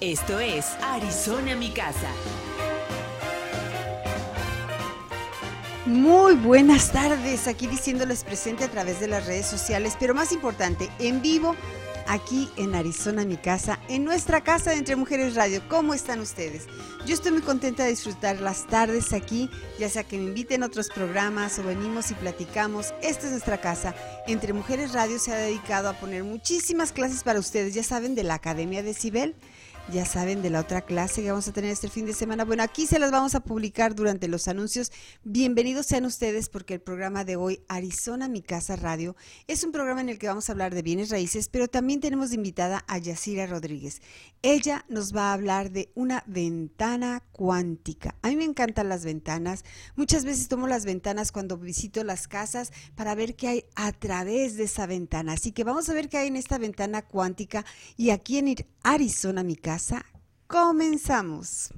Esto es Arizona Mi Casa. Muy buenas tardes, aquí diciéndoles presente a través de las redes sociales, pero más importante, en vivo, aquí en Arizona, mi casa, en nuestra casa de Entre Mujeres Radio. ¿Cómo están ustedes? Yo estoy muy contenta de disfrutar las tardes aquí, ya sea que me inviten a otros programas o venimos y platicamos. Esta es nuestra casa. Entre Mujeres Radio se ha dedicado a poner muchísimas clases para ustedes, ya saben, de la Academia de Cibel ya saben de la otra clase que vamos a tener este fin de semana. Bueno, aquí se las vamos a publicar durante los anuncios. Bienvenidos sean ustedes porque el programa de hoy, Arizona Mi Casa Radio, es un programa en el que vamos a hablar de bienes raíces, pero también tenemos de invitada a Yacira Rodríguez. Ella nos va a hablar de una ventana cuántica. A mí me encantan las ventanas. Muchas veces tomo las ventanas cuando visito las casas para ver qué hay a través de esa ventana. Así que vamos a ver qué hay en esta ventana cuántica y aquí en Arizona Mi Casa comenzamos.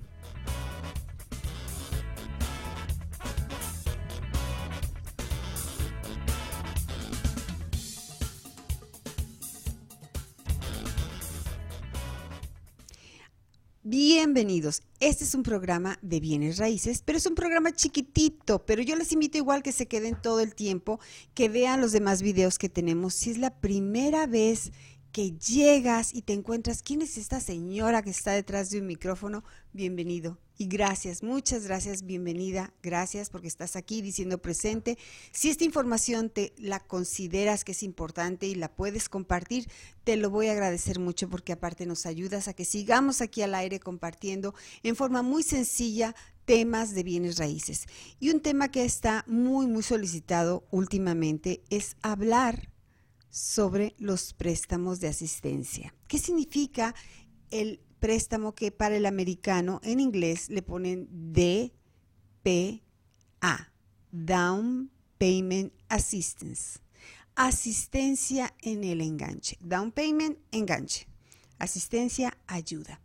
Bienvenidos. Este es un programa de bienes raíces, pero es un programa chiquitito, pero yo les invito igual que se queden todo el tiempo, que vean los demás videos que tenemos. Si es la primera vez que llegas y te encuentras, ¿quién es esta señora que está detrás de un micrófono? Bienvenido. Y gracias, muchas gracias, bienvenida, gracias porque estás aquí diciendo presente. Si esta información te la consideras que es importante y la puedes compartir, te lo voy a agradecer mucho porque aparte nos ayudas a que sigamos aquí al aire compartiendo en forma muy sencilla temas de bienes raíces. Y un tema que está muy, muy solicitado últimamente es hablar sobre los préstamos de asistencia. ¿Qué significa el préstamo que para el americano en inglés le ponen DPA, Down Payment Assistance? Asistencia en el enganche. Down Payment, enganche. Asistencia, ayuda.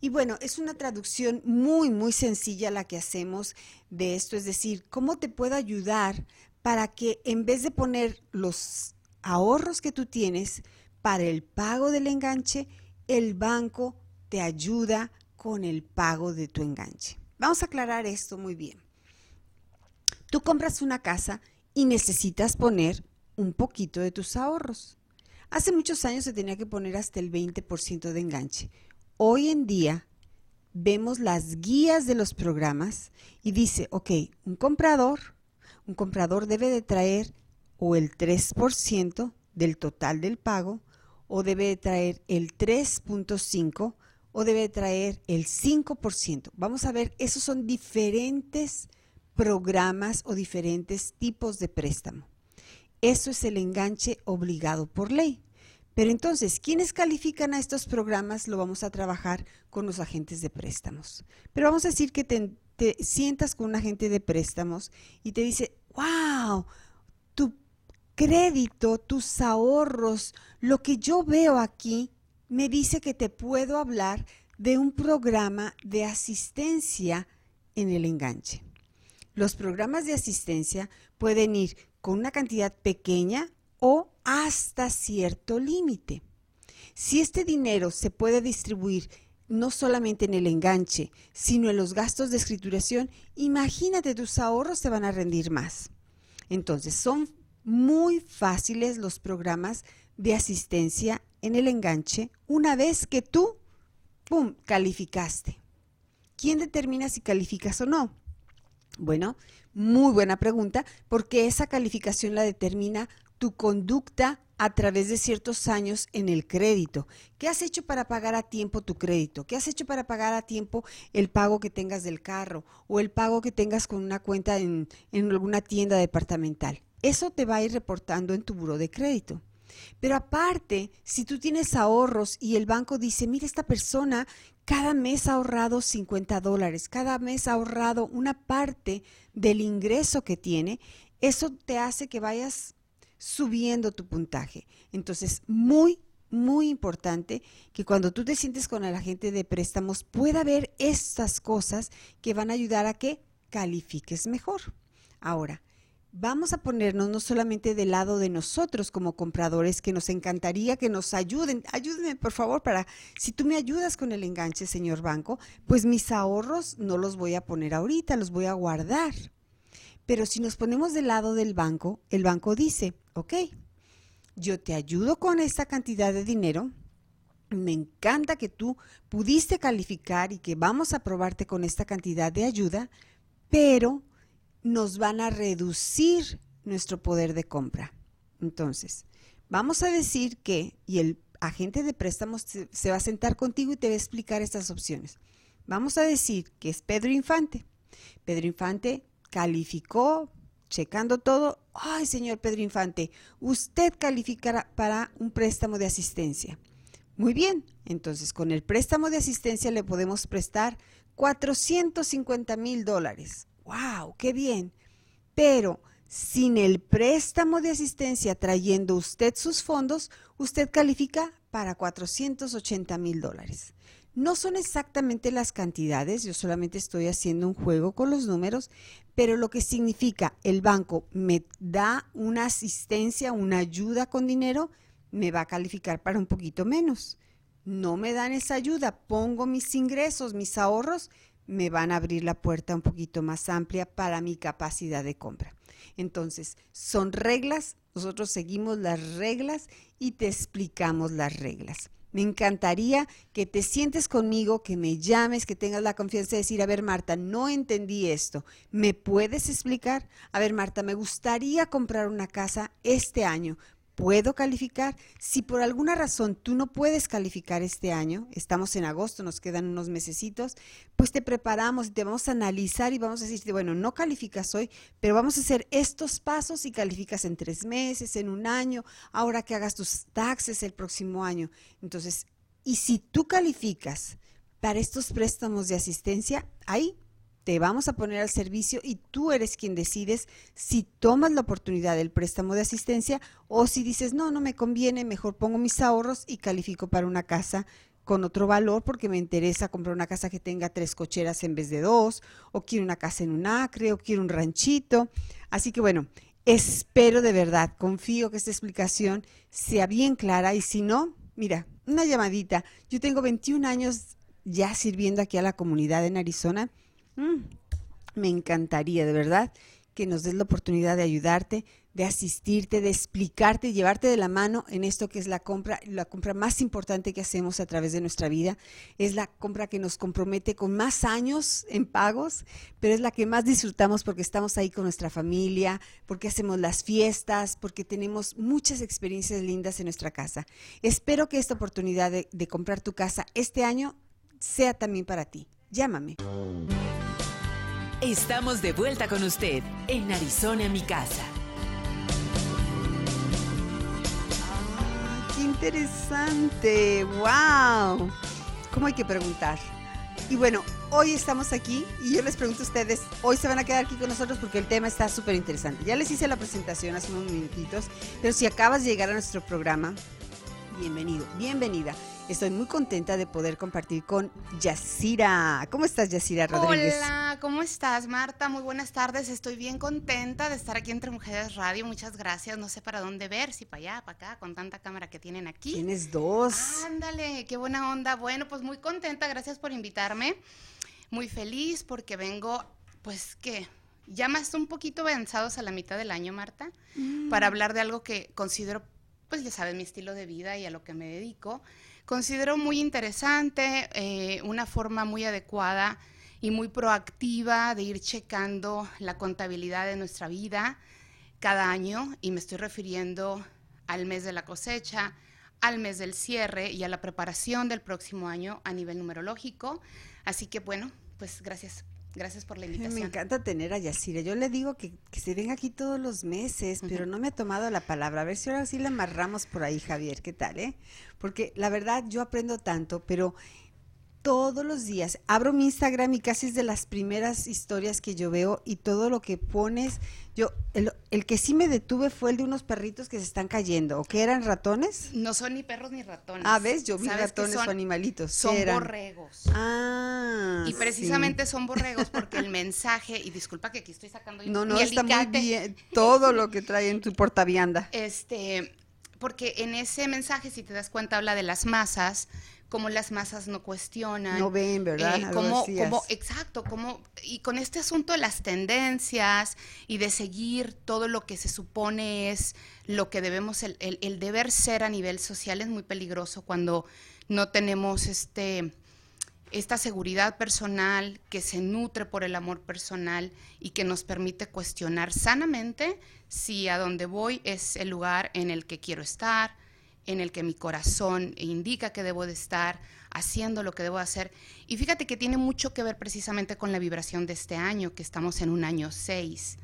Y bueno, es una traducción muy, muy sencilla la que hacemos de esto, es decir, ¿cómo te puedo ayudar para que en vez de poner los ahorros que tú tienes para el pago del enganche, el banco te ayuda con el pago de tu enganche. Vamos a aclarar esto muy bien. Tú compras una casa y necesitas poner un poquito de tus ahorros. Hace muchos años se tenía que poner hasta el 20% de enganche. Hoy en día vemos las guías de los programas y dice, ok, un comprador, un comprador debe de traer o el 3% del total del pago, o debe traer el 3.5% o debe traer el 5%. Vamos a ver, esos son diferentes programas o diferentes tipos de préstamo. Eso es el enganche obligado por ley. Pero entonces, ¿quiénes califican a estos programas? Lo vamos a trabajar con los agentes de préstamos. Pero vamos a decir que te, te sientas con un agente de préstamos y te dice, wow, crédito, tus ahorros, lo que yo veo aquí, me dice que te puedo hablar de un programa de asistencia en el enganche. Los programas de asistencia pueden ir con una cantidad pequeña o hasta cierto límite. Si este dinero se puede distribuir no solamente en el enganche, sino en los gastos de escrituración, imagínate tus ahorros te van a rendir más. Entonces, son muy fáciles los programas de asistencia en el enganche una vez que tú, ¡pum!, calificaste. ¿Quién determina si calificas o no? Bueno, muy buena pregunta, porque esa calificación la determina tu conducta a través de ciertos años en el crédito. ¿Qué has hecho para pagar a tiempo tu crédito? ¿Qué has hecho para pagar a tiempo el pago que tengas del carro o el pago que tengas con una cuenta en, en alguna tienda departamental? Eso te va a ir reportando en tu buro de crédito. Pero aparte, si tú tienes ahorros y el banco dice, mira, esta persona cada mes ha ahorrado 50 dólares, cada mes ha ahorrado una parte del ingreso que tiene, eso te hace que vayas subiendo tu puntaje. Entonces, muy, muy importante que cuando tú te sientes con el agente de préstamos pueda ver estas cosas que van a ayudar a que califiques mejor. Ahora, vamos a ponernos no solamente del lado de nosotros como compradores, que nos encantaría que nos ayuden. Ayúdenme, por favor, para, si tú me ayudas con el enganche, señor banco, pues mis ahorros no los voy a poner ahorita, los voy a guardar. Pero si nos ponemos del lado del banco, el banco dice, ok, yo te ayudo con esta cantidad de dinero, me encanta que tú pudiste calificar y que vamos a aprobarte con esta cantidad de ayuda, pero nos van a reducir nuestro poder de compra. Entonces, vamos a decir que, y el agente de préstamos se, va a sentar contigo y te va a explicar estas opciones. Vamos a decir que es Pedro Infante. Pedro Infante calificó, checando todo. Ay, señor Pedro Infante, usted calificará para un préstamo de asistencia. Muy bien, entonces con el préstamo de asistencia le podemos prestar 450 mil dólares wow, qué bien. Pero sin el préstamo de asistencia trayendo usted sus fondos, usted califica para 480 mil dólares. No son exactamente las cantidades, yo solamente estoy haciendo un juego con los números, pero lo que significa el banco me da una asistencia, una ayuda con dinero, me va a calificar para un poquito menos. No me dan esa ayuda, pongo mis ingresos, mis ahorros me van a abrir la puerta un poquito más amplia para mi capacidad de compra. Entonces, son reglas, nosotros seguimos las reglas y te explicamos las reglas. Me encantaría que te sientes conmigo, que me llames, que tengas la confianza de decir, a ver Marta, no entendí esto. ¿Me puedes explicar? A ver Marta, me gustaría comprar una casa este año puedo calificar. Si por alguna razón tú no puedes calificar este año, estamos en agosto, nos quedan unos mesecitos, pues te preparamos y te vamos a analizar y vamos a decirte, bueno, no calificas hoy, pero vamos a hacer estos pasos y calificas en tres meses, en un año, ahora que hagas tus taxes el próximo año. Entonces, y si tú calificas para estos préstamos de asistencia, ahí te vamos a poner al servicio y tú eres quien decides si tomas la oportunidad del préstamo de asistencia o si dices, no, no me conviene, mejor pongo mis ahorros y califico para una casa con otro valor porque me interesa comprar una casa que tenga tres cocheras en vez de dos, o quiero una casa en un acre, o quiero un ranchito. Así que bueno, espero de verdad, confío que esta explicación sea bien clara y si no, mira, una llamadita. Yo tengo 21 años ya sirviendo aquí a la comunidad en Arizona Mm, me encantaría, de verdad, que nos des la oportunidad de ayudarte, de asistirte, de explicarte, llevarte de la mano en esto que es la compra, la compra más importante que hacemos a través de nuestra vida. Es la compra que nos compromete con más años en pagos, pero es la que más disfrutamos porque estamos ahí con nuestra familia, porque hacemos las fiestas, porque tenemos muchas experiencias lindas en nuestra casa. Espero que esta oportunidad de, de comprar tu casa este año sea también para ti. Llámame. Estamos de vuelta con usted en Arizona, mi casa. ¡Qué interesante! ¡Wow! ¿Cómo hay que preguntar? Y bueno, hoy estamos aquí y yo les pregunto a ustedes, hoy se van a quedar aquí con nosotros porque el tema está súper interesante. Ya les hice la presentación hace unos minutitos, pero si acabas de llegar a nuestro programa, bienvenido, bienvenida. Estoy muy contenta de poder compartir con Yacira. ¿Cómo estás, Yacira Rodríguez? Hola, ¿cómo estás, Marta? Muy buenas tardes. Estoy bien contenta de estar aquí entre Mujeres Radio. Muchas gracias. No sé para dónde ver, si para allá, para acá, con tanta cámara que tienen aquí. Tienes dos. Ándale, qué buena onda. Bueno, pues muy contenta. Gracias por invitarme. Muy feliz porque vengo, pues, ¿qué? Ya más un poquito avanzados a la mitad del año, Marta, mm. para hablar de algo que considero, pues ya sabes, mi estilo de vida y a lo que me dedico Considero muy interesante, eh, una forma muy adecuada y muy proactiva de ir checando la contabilidad de nuestra vida cada año y me estoy refiriendo al mes de la cosecha, al mes del cierre y a la preparación del próximo año a nivel numerológico. Así que bueno, pues gracias Gracias por la Me invitación. encanta tener a Yacira. Yo le digo que, que se venga aquí todos los meses, pero no me ha tomado la palabra. A ver si ahora sí la amarramos por ahí, Javier. ¿Qué tal, eh? Porque la verdad yo aprendo tanto, pero todos los días abro mi Instagram y casi es de las primeras historias que yo veo y todo lo que pones. Yo, el, el que sí me detuve fue el de unos perritos que se están cayendo. ¿O que eran ratones? No son ni perros ni ratones. Ah, ¿ves? Yo vi ¿Sabes qué ratones son? o animalitos. ¿Qué Son eran? borregos. Ah. Y sí. precisamente son borregos porque el mensaje, y disculpa que aquí estoy sacando No, no, está muy bien. Todo lo que trae en tu portavianda. Este, porque en ese mensaje, si te das cuenta, habla de las masas, cómo las masas no cuestionan. No ven, ¿verdad? eh, cómo- exacto, cómo, y con este asunto de las tendencias y de seguir todo lo que se supone es lo que debemos, el, el- el deber ser a nivel social es muy peligroso cuando no tenemos este esta seguridad personal que se nutre por el amor personal y que nos permite cuestionar sanamente si a donde voy es el lugar en el que quiero estar, en el que mi corazón indica que debo de estar, haciendo lo que debo hacer. Y fíjate que tiene mucho que ver precisamente con la vibración de este año, que estamos en un año 6.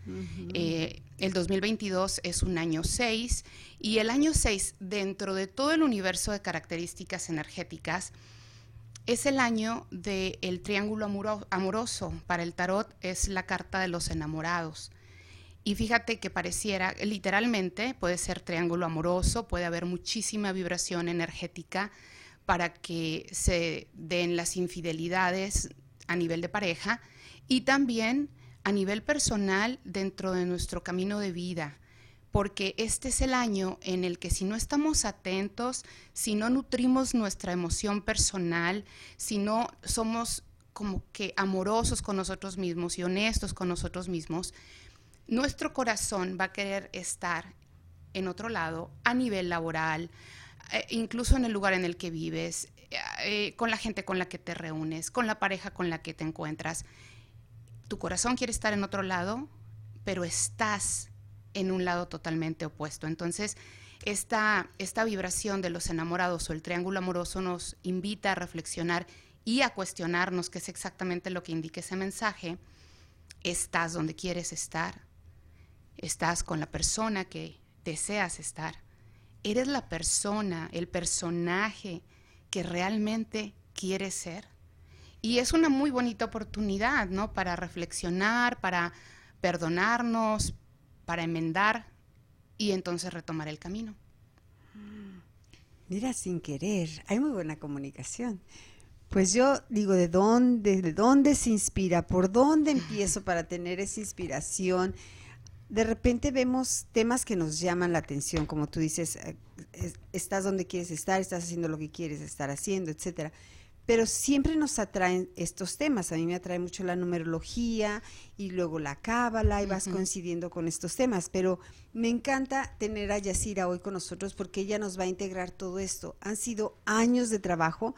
Eh, el 2022 es un año 6 y el año 6 dentro de todo el universo de características energéticas es el año del triángulo amoro- amoroso. Para el tarot es la carta de los enamorados. Y fíjate que pareciera, literalmente, puede ser triángulo amoroso, puede haber muchísima vibración energética para que se den las infidelidades a nivel de pareja y también a nivel personal dentro de nuestro camino de vida porque este es el año en el que si no estamos atentos, si no nutrimos nuestra emoción personal, si no somos como que amorosos con nosotros mismos y honestos con nosotros mismos, nuestro corazón va a querer estar en otro lado, a nivel laboral, eh, incluso en el lugar en el que vives, eh, con la gente con la que te reúnes, con la pareja con la que te encuentras. Tu corazón quiere estar en otro lado, pero estás en un lado totalmente opuesto. Entonces, esta, esta vibración de los enamorados o el triángulo amoroso nos invita a reflexionar y a cuestionarnos qué es exactamente lo que indica ese mensaje. Estás donde quieres estar, estás con la persona que deseas estar, eres la persona, el personaje que realmente quieres ser. Y es una muy bonita oportunidad, ¿no? Para reflexionar, para perdonarnos, para enmendar y entonces retomar el camino. Mira, sin querer, hay muy buena comunicación. Pues yo digo, ¿de dónde, de dónde se inspira? ¿Por dónde empiezo para tener esa inspiración? De repente vemos temas que nos llaman la atención, como tú dices, eh, es- estás donde quieres estar, estás haciendo lo que quieres estar haciendo, etcétera. Pero siempre nos atraen estos temas. A mí me atrae mucho la numerología y luego la cábala y vas coincidiendo con estos temas. Pero me encanta tener a Yacira hoy con nosotros porque ella nos va a integrar todo esto. Han sido años de trabajo,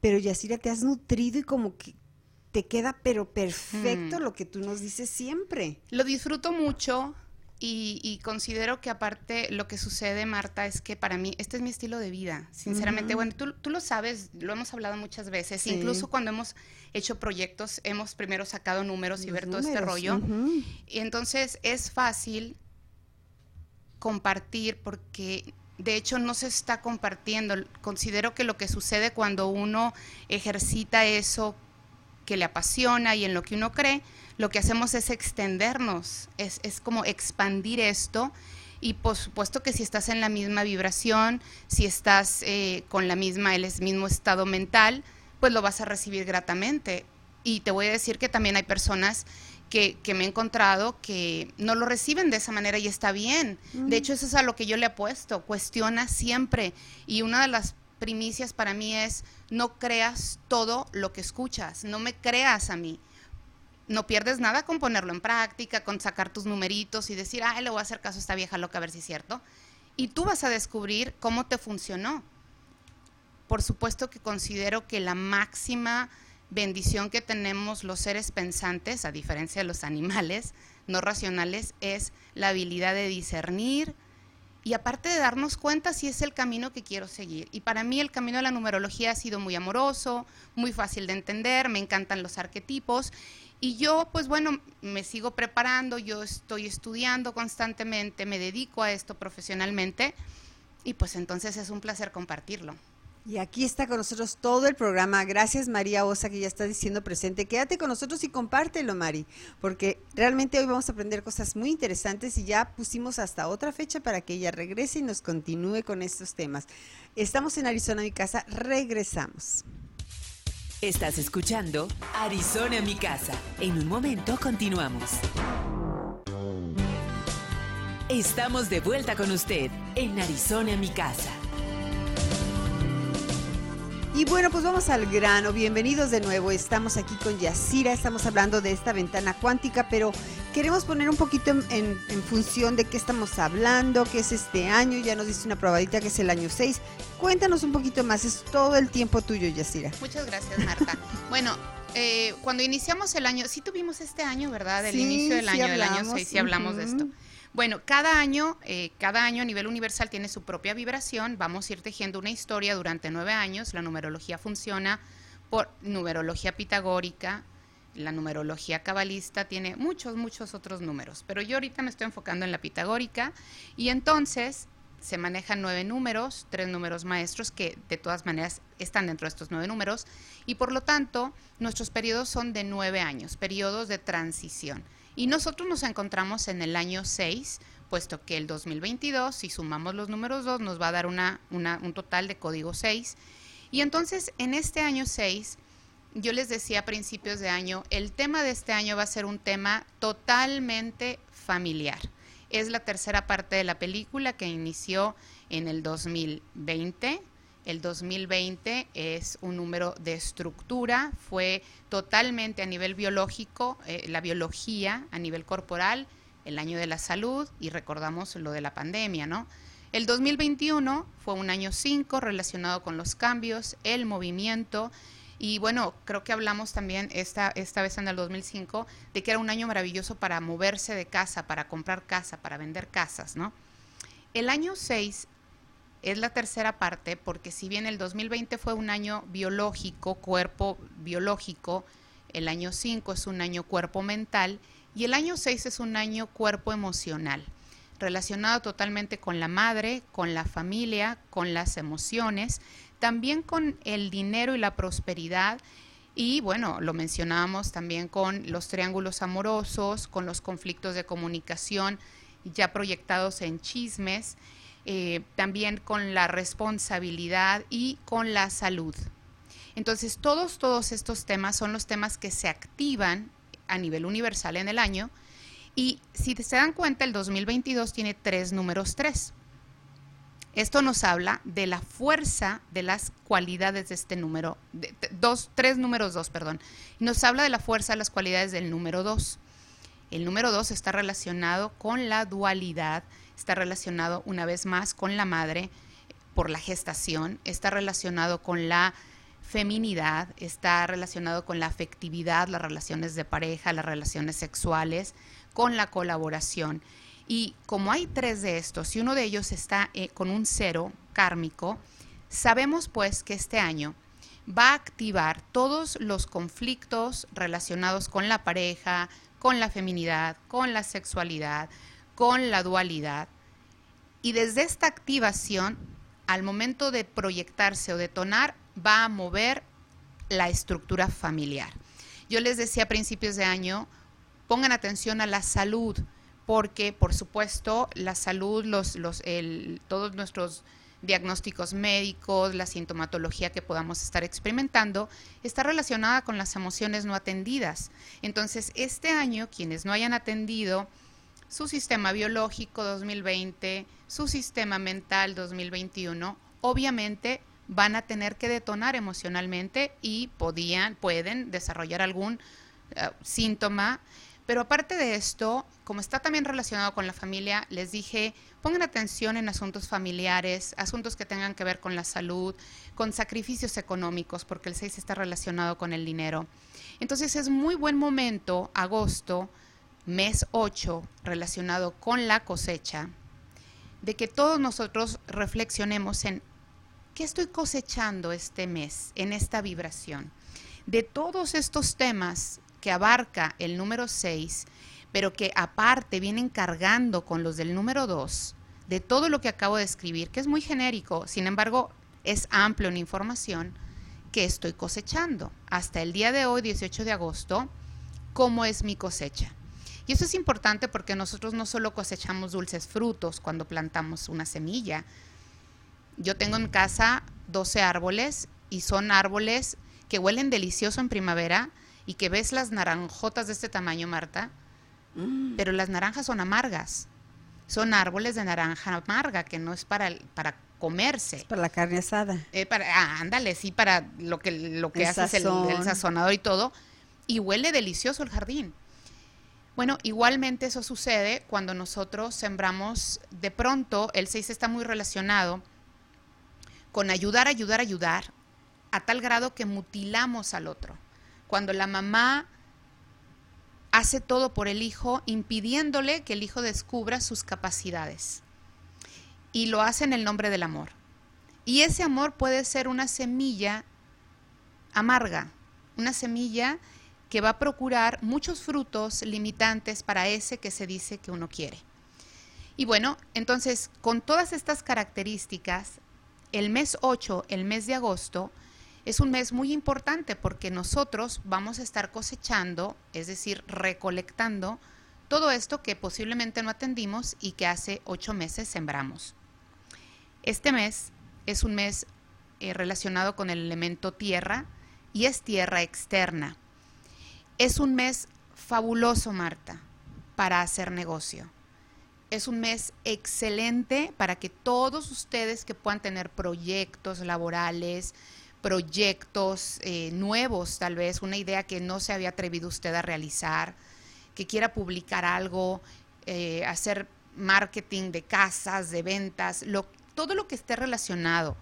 pero Yacira te has nutrido y como que te queda pero perfecto Mm. lo que tú nos dices siempre. Lo disfruto mucho y, y considero que aparte lo que sucede, Marta, es que para mí este es mi estilo de vida. Sinceramente, bueno, tú, tú lo sabes, lo hemos hablado muchas veces. Sí. Incluso cuando hemos hecho proyectos, hemos primero sacado números y ver todo este rollo. Y entonces es fácil compartir porque de hecho no se está compartiendo. Considero que lo que sucede cuando uno ejercita eso que le apasiona y en lo que uno cree, lo que hacemos es extendernos, es, es como expandir esto. Y por supuesto que si estás en la misma vibración, si estás eh, con la misma, el mismo estado mental, pues lo vas a recibir gratamente. Y te voy a decir que también hay personas que, que me he encontrado que no lo reciben de esa manera y está bien. De hecho, eso es a lo que yo le apuesto. Cuestiona siempre. Y una de las primicias para mí es no creas todo lo que escuchas, no me creas a mí. No pierdes nada con ponerlo en práctica, con sacar tus numeritos y decir, ah, le voy a hacer caso a esta vieja loca a ver si es cierto. Y tú vas a descubrir cómo te funcionó. Por supuesto que considero que la máxima bendición que tenemos los seres pensantes, a diferencia de los animales no racionales, es la habilidad de discernir y aparte de darnos cuenta si es el camino que quiero seguir. Y para mí el camino de la numerología ha sido muy amoroso, muy fácil de entender, me encantan los arquetipos y yo pues bueno, me sigo preparando, yo estoy estudiando constantemente, me dedico a esto profesionalmente y pues entonces es un placer compartirlo. Y aquí está con nosotros todo el programa. Gracias María Osa que ya está diciendo presente. Quédate con nosotros y compártelo, Mari, porque realmente hoy vamos a aprender cosas muy interesantes y ya pusimos hasta otra fecha para que ella regrese y nos continúe con estos temas. Estamos en Arizona, mi casa. Regresamos. Estás escuchando Arizona, mi casa. En un momento continuamos. Estamos de vuelta con usted en Arizona, mi casa. Y bueno, pues vamos al grano. Bienvenidos de nuevo. Estamos aquí con Yacira. Estamos hablando de esta ventana cuántica, pero queremos poner un poquito en, función de qué estamos hablando, qué es este año. Ya nos diste una probadita que es el año 6. Cuéntanos un poquito más. Es todo el tiempo tuyo, Yacira. Muchas gracias, Marta. bueno, eh, cuando iniciamos el año, sí tuvimos este año, ¿verdad? El inicio del año, del año 6, sí hablamos de esto. Bueno, cada año, eh, cada año a nivel universal tiene su propia vibración. Vamos a ir tejiendo una historia durante nueve años. La numerología funciona por numerología pitagórica. La numerología cabalista tiene muchos, muchos otros números. Pero yo ahorita me estoy enfocando en la pitagórica. Y entonces se manejan nueve números, tres números maestros que de todas maneras están dentro de estos nueve números. Y por lo tanto, nuestros periodos son de nueve años, periodos de transición. Y nosotros nos encontramos en el año 6, puesto que el 2022, si sumamos los números 2, nos va a dar una, un total de código 6. Y entonces, en este año 6, yo les decía a principios de año, el tema de este año va a ser un tema totalmente familiar. Es la tercera parte de la película que inició en el 2020 el 2020 es un número de estructura, fue totalmente a nivel biológico, eh, la biología a nivel corporal, el año de la salud y recordamos lo de la pandemia, ¿no? El 2021 fue un año 5 relacionado con los cambios, el movimiento y bueno, creo que hablamos también esta, esta vez en el 2005 de que era un año maravilloso para moverse de casa, para comprar casa, para vender casas, ¿no? El año 6 es la tercera parte porque si bien el 2020 fue un año biológico, cuerpo biológico, el año 5 es un año cuerpo mental y el año 6 es un año cuerpo emocional, relacionado totalmente con la madre, con la familia, con las emociones, también con el dinero y la prosperidad. Y bueno, lo mencionábamos también con los triángulos amorosos, con los conflictos de comunicación ya proyectados en chismes eh, también con la responsabilidad y con la salud. Entonces, todos, todos estos temas son los temas que se activan a nivel universal en el año. Y si se dan cuenta, el 2022 tiene tres números tres. Esto nos habla de la fuerza de las cualidades de este número, dos, tres números dos, perdón. Nos habla de la fuerza de las cualidades del número dos. El número dos está relacionado con la dualidad, está relacionado una vez más con la madre por la gestación, está relacionado con la feminidad, está relacionado con la afectividad, las relaciones de pareja, las relaciones sexuales, con la colaboración. Y como hay tres de estos y uno de ellos está eh, con un cero kármico, sabemos pues que este año va a activar todos los conflictos relacionados con la pareja, con la feminidad, con la sexualidad, con la dualidad. Y desde esta activación, al momento de proyectarse o detonar, va a mover la estructura familiar. Yo les decía a principios de año, pongan atención a la salud, porque por supuesto la salud, los, los, todos nuestros diagnósticos médicos, la sintomatología que podamos estar experimentando, está relacionada con las emociones no atendidas. Entonces, este año, quienes no hayan atendido su sistema biológico 2020, su sistema mental 2021, obviamente van a tener que detonar emocionalmente y podían, pueden desarrollar algún eh, síntoma. Pero aparte de esto, como está también relacionado con la familia, les dije, pongan atención en asuntos familiares, asuntos que tengan que ver con la salud, con sacrificios económicos, porque el 6 está relacionado con el dinero. Entonces es muy buen momento, agosto, mes 8 relacionado con la cosecha, de que todos nosotros reflexionemos en qué estoy cosechando este mes, en esta vibración. De todos estos temas que abarca el número 6, pero que aparte vienen cargando con los del número 2, de todo lo que acabo de escribir, que es muy genérico, sin embargo es amplio en información, que estoy cosechando. Hasta el día de hoy, 18 de agosto, ¿cómo es mi cosecha? Y eso es importante porque nosotros no solo cosechamos dulces frutos cuando plantamos una semilla. Yo tengo en casa 12 árboles y son árboles que huelen delicioso en primavera y que ves las naranjotas de este tamaño, Marta, mm. pero las naranjas son amargas. Son árboles de naranja amarga que no es para, para comerse. para la carne asada. Eh, para, ah, ándale, sí, para lo que, lo que haces, el, el sazonador y todo. Y huele delicioso el jardín. Bueno, igualmente eso sucede cuando nosotros sembramos, de pronto el 6 está muy relacionado con ayudar, ayudar, ayudar, a tal grado que mutilamos al otro. Cuando la mamá hace todo por el hijo, impidiéndole que el hijo descubra sus capacidades. Y lo hace en el nombre del amor. Y ese amor puede ser una semilla amarga, una semilla que va a procurar muchos frutos limitantes para ese que se dice que uno quiere. Y bueno, entonces, con todas estas características, el mes 8, el mes de agosto, es un mes muy importante porque nosotros vamos a estar cosechando, es decir, recolectando todo esto que posiblemente no atendimos y que hace ocho meses sembramos. Este mes es un mes eh, relacionado con el elemento tierra y es tierra externa. Es un mes fabuloso, Marta, para hacer negocio. Es un mes excelente para que todos ustedes que puedan tener proyectos laborales, proyectos eh, nuevos, tal vez una idea que no se había atrevido usted a realizar, que quiera publicar algo, eh, hacer marketing de casas, de ventas, todo lo que esté relacionado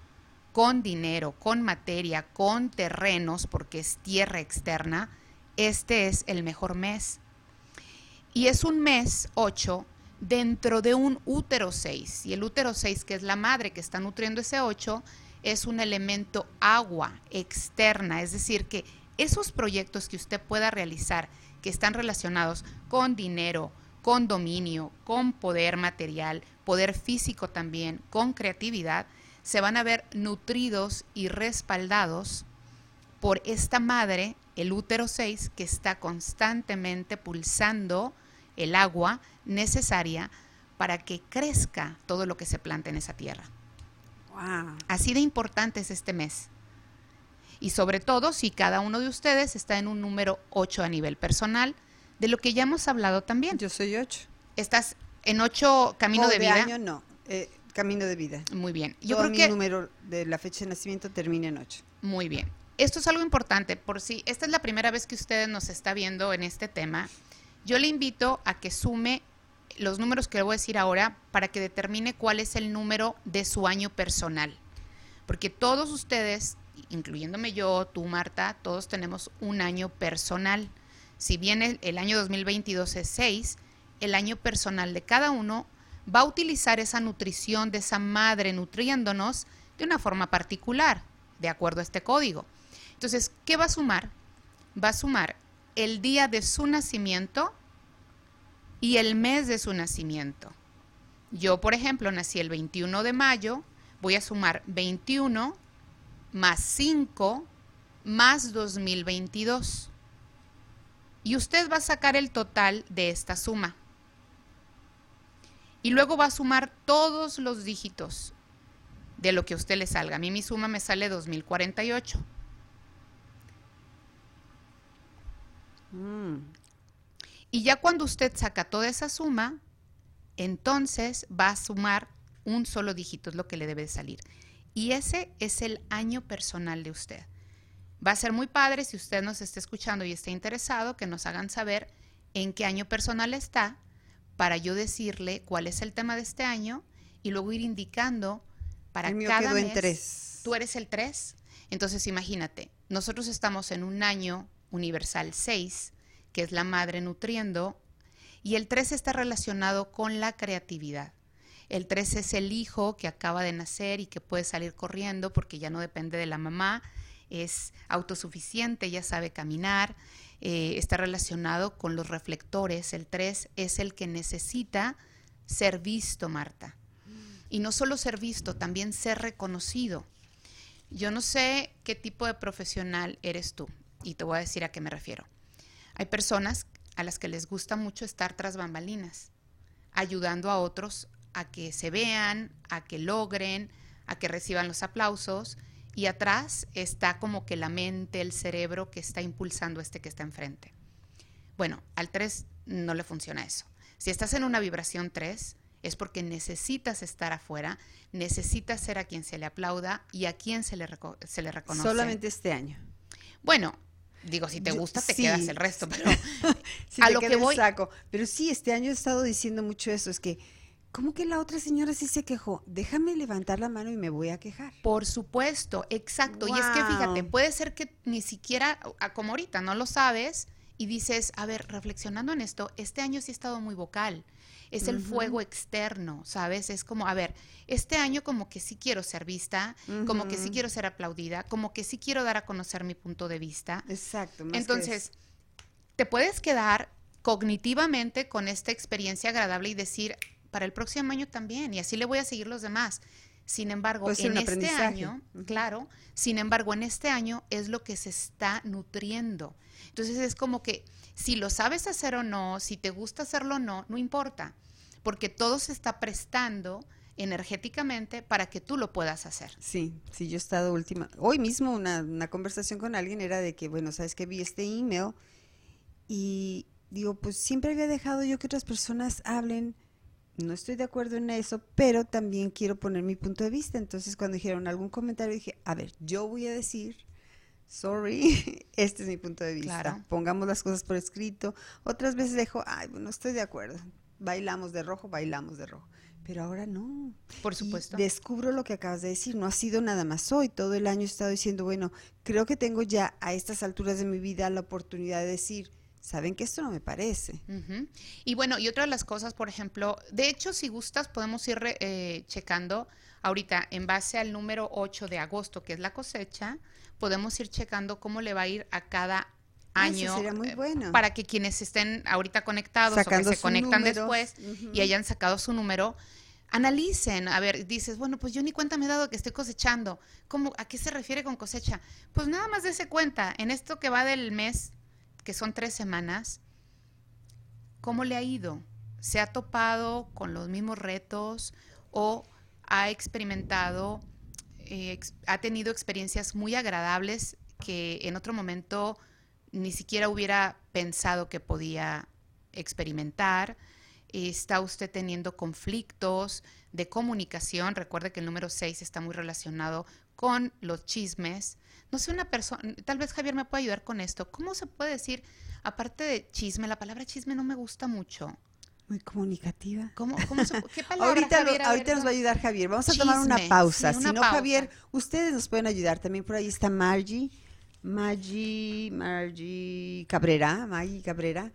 con dinero, con materia, con terrenos, porque es tierra externa, este es el mejor mes. Y es un mes 8 dentro de un útero 6. Y el útero 6, que es la madre que está nutriendo ese 8, es un elemento agua externa. Es decir, que esos proyectos que usted pueda realizar, que están relacionados con dinero, con dominio, con poder material, poder físico también, con creatividad, se van a ver nutridos y respaldados por esta madre el útero 6 que está constantemente pulsando el agua necesaria para que crezca todo lo que se planta en esa tierra. Así de importante es este mes. Y sobre todo si cada uno de ustedes está en un número 8 a nivel personal, de lo que ya hemos hablado también. Yo soy 8. ¿Estás en 8 camino de, vida? año no, eh, camino de vida. Muy bien. Yo creo mi que número de la fecha de nacimiento termina en 8. Muy bien esto es algo importante, por si esta es la primera vez que usted nos está viendo en este tema, yo le invito a que sume los números que le voy a decir ahora para que determine cuál es el número de su año personal. Porque todos ustedes, incluyéndome yo, tú Marta, todos tenemos un año personal. Si bien el, el año 2022 es 6, el año personal de cada uno va a utilizar esa nutrición de esa madre nutriéndonos de una forma particular, de acuerdo a este código. Entonces, ¿qué va a sumar? Va a sumar el día de su nacimiento y el mes de su nacimiento. Yo, por ejemplo, nací el 21 de mayo, voy a sumar 21 más 5 más 2022. Y usted va a sacar el total de esta suma. Y luego va a sumar todos los dígitos de lo que a usted le salga. A mí mi suma me sale 2048. Mm. Y ya cuando usted saca toda esa suma, entonces va a sumar un solo dígito, es lo que le debe salir. Y ese es el año personal de usted. Va a ser muy padre si usted nos está escuchando y está interesado que nos hagan saber en qué año personal está para yo decirle cuál es el tema de este año y luego ir indicando para el cada mes. En tres. Tú eres el 3. Entonces imagínate, nosotros estamos en un año universal 6, que es la madre nutriendo, y el 3 está relacionado con la creatividad. El 3 es el hijo que acaba de nacer y que puede salir corriendo porque ya no depende de la mamá, es autosuficiente, ya sabe caminar, eh, está relacionado con los reflectores. El 3 es el que necesita ser visto, Marta. Y no solo ser visto, también ser reconocido. Yo no sé qué tipo de profesional eres tú y te voy a decir a qué me refiero. Hay personas a las que les gusta mucho estar tras bambalinas, ayudando a otros a que se vean, a que logren, a que reciban los aplausos y atrás está como que la mente, el cerebro que está impulsando este que está enfrente. Bueno, al 3 no le funciona eso. Si estás en una vibración 3, es porque necesitas estar afuera, necesitas ser a quien se le aplauda y a quien se le, se le reconoce. Solamente este año. Bueno, digo, si te gusta, te quedas el resto, pero a lo que voy. Saco. Pero sí, este año he estado diciendo mucho eso, es que ¿Cómo que la otra señora sí se quejó? Déjame levantar la mano y me voy a quejar. Por supuesto, exacto. Y es que fíjate, puede ser que ni siquiera, como ahorita, no lo sabes y dices, a ver, reflexionando en esto, este año sí he estado muy vocal. Es el fuego externo, ¿sabes? Es como, a ver, este año como que sí quiero ser vista, como que sí quiero ser aplaudida, como que sí quiero dar a conocer mi punto de vista. Exacto. Entonces, te puedes quedar cognitivamente con esta experiencia agradable y decir, para el próximo año también, y así le voy a seguir los demás. Sin embargo, en este año, claro, sin embargo, en este año es lo que se está nutriendo. Entonces es como que si lo sabes hacer o no, si te gusta hacerlo o no, no importa, porque todo se está prestando energéticamente para que tú lo puedas hacer. Sí, sí, yo he estado última, hoy mismo una, una conversación con alguien era de que, bueno, sabes que vi este email y digo, pues siempre había dejado yo que otras personas hablen no estoy de acuerdo en eso, pero también quiero poner mi punto de vista. Entonces, cuando dijeron algún comentario, dije, a ver, yo voy a decir, sorry, este es mi punto de vista. Pongamos las cosas por escrito. Otras veces dejo, ay, bueno, estoy de acuerdo. Bailamos de rojo, bailamos de rojo. Pero ahora no. Por supuesto. descubro lo que acabas de decir. No ha sido nada más hoy. Todo el año he estado diciendo, bueno, creo que tengo ya a estas alturas de mi vida la oportunidad de decir, saben que esto no me parece. Y bueno, y otra de las cosas, por ejemplo, de hecho, si gustas, podemos ir eh, checando ahorita en base al número 8 de agosto, que es la cosecha, podemos ir checando cómo le va a ir a cada año. sería muy eh, bueno. Para que quienes estén ahorita conectados o que se conectan después y hayan sacado su número, analicen, a ver, dices, bueno, pues yo ni cuenta me he dado que estoy cosechando. ¿Cómo, ¿A qué se refiere con cosecha? Pues nada más ese cuenta, en esto que va del mes que son tres semanas, ¿cómo le ha ido? ¿Se ha topado con los mismos retos o ha experimentado, eh, ha tenido experiencias muy agradables que en otro momento ni siquiera hubiera pensado que podía experimentar? ¿Está usted teniendo conflictos de comunicación? Recuerde que el número 6 está muy relacionado con los chismes. No sé, una persona, tal vez Javier me puede ayudar con esto. ¿Cómo se puede decir, aparte de chisme, la palabra chisme no me gusta mucho? Muy comunicativa. ¿Cómo, cómo ¿Qué palabra, ahorita ahorita nos va a ayudar Javier. Vamos a tomar una pausa. si no, Javier, ustedes nos pueden ayudar. También por ahí está Margie. Margie, Margie Cabrera, Maggie Cabrera.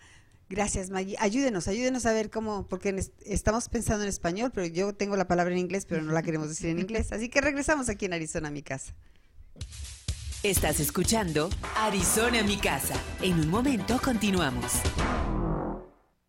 Gracias, Maggie. Ayúdenos, ayúdenos a ver cómo, porque estamos pensando en español, pero yo tengo la palabra en inglés, pero no la queremos decir en inglés. Así que regresamos aquí en Arizona, mi casa. Estás escuchando Arizona, mi casa. En un momento continuamos.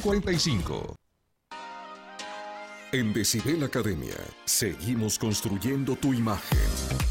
45 En Decibel Academia, seguimos construyendo tu imagen.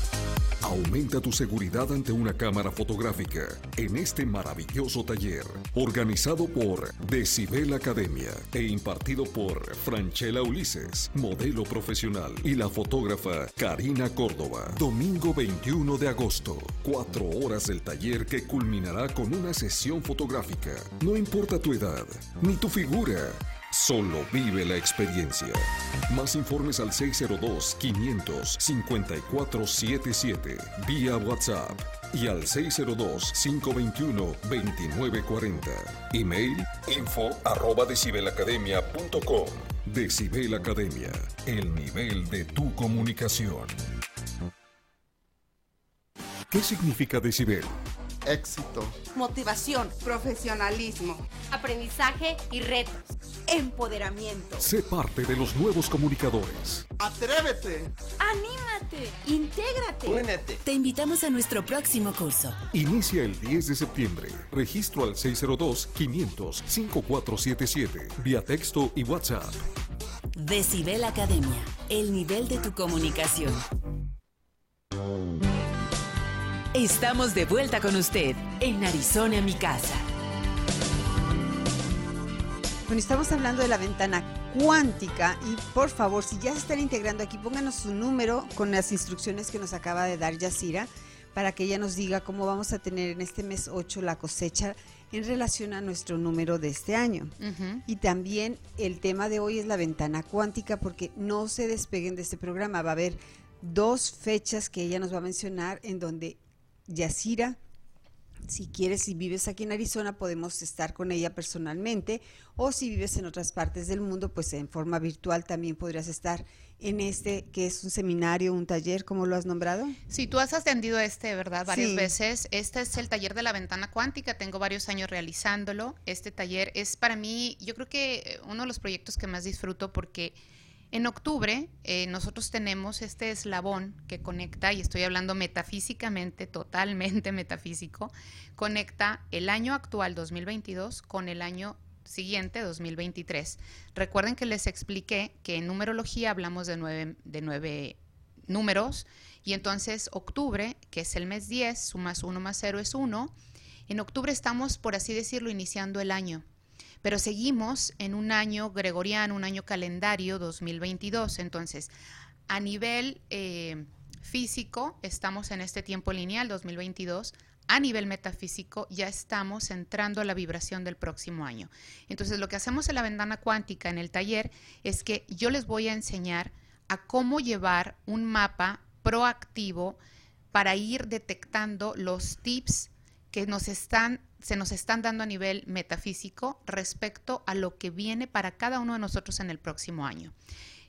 Aumenta tu seguridad ante una cámara fotográfica en este maravilloso taller, organizado por Decibel Academia e impartido por Franchela Ulises, modelo profesional, y la fotógrafa Karina Córdoba. Domingo 21 de agosto, cuatro horas del taller que culminará con una sesión fotográfica. No importa tu edad, ni tu figura Solo vive la experiencia. Más informes al 602-500-5477 vía WhatsApp y al 602-521-2940. Email info arroba decibelacademia.com. Decibel Academia, el nivel de tu comunicación. ¿Qué significa decibel? Éxito, motivación, profesionalismo, aprendizaje y retos, empoderamiento. Sé parte de los nuevos comunicadores. Atrévete. Anímate. Intégrate. Únete. Te invitamos a nuestro próximo curso. Inicia el 10 de septiembre. Registro al 602-500-5477. Vía texto y WhatsApp. Decibel Academia. El nivel de tu comunicación. Estamos de vuelta con usted en Arizona, mi casa. Bueno, estamos hablando de la ventana cuántica y por favor, si ya se están integrando aquí, pónganos su número con las instrucciones que nos acaba de dar Yacira para que ella nos diga cómo vamos a tener en este mes 8 la cosecha en relación a nuestro número de este año. Y también el tema de hoy es la ventana cuántica porque no se despeguen de este programa. Va a haber dos fechas que ella nos va a mencionar en donde Yacira. Si quieres, si vives aquí en Arizona, podemos estar con ella personalmente o si vives en otras partes del mundo, pues en forma virtual también podrías estar en este, que es un seminario, un taller, ¿cómo lo has nombrado? Sí, tú has atendido este, ¿verdad? Varias veces. Este es el taller de la ventana cuántica, tengo varios años realizándolo. Este taller es para mí, yo creo que uno de los proyectos que más disfruto porque en octubre eh, nosotros tenemos este eslabón que conecta, y estoy hablando metafísicamente, totalmente metafísico, conecta el año actual 2022 con el año siguiente 2023. Recuerden que les expliqué que en numerología hablamos de nueve, de nueve números y entonces octubre, que es el mes 10, sumas 1 más 0 es 1. En octubre estamos, por así decirlo, iniciando el año pero seguimos en un año gregoriano, un año calendario 2022. Entonces, a nivel eh, físico, estamos en este tiempo lineal 2022. A nivel metafísico, ya estamos entrando a la vibración del próximo año. Entonces, lo que hacemos en la ventana cuántica en el taller es que yo les voy a enseñar a cómo llevar un mapa proactivo para ir detectando los tips que nos están se nos están dando a nivel metafísico respecto a lo que viene para cada uno de nosotros en el próximo año.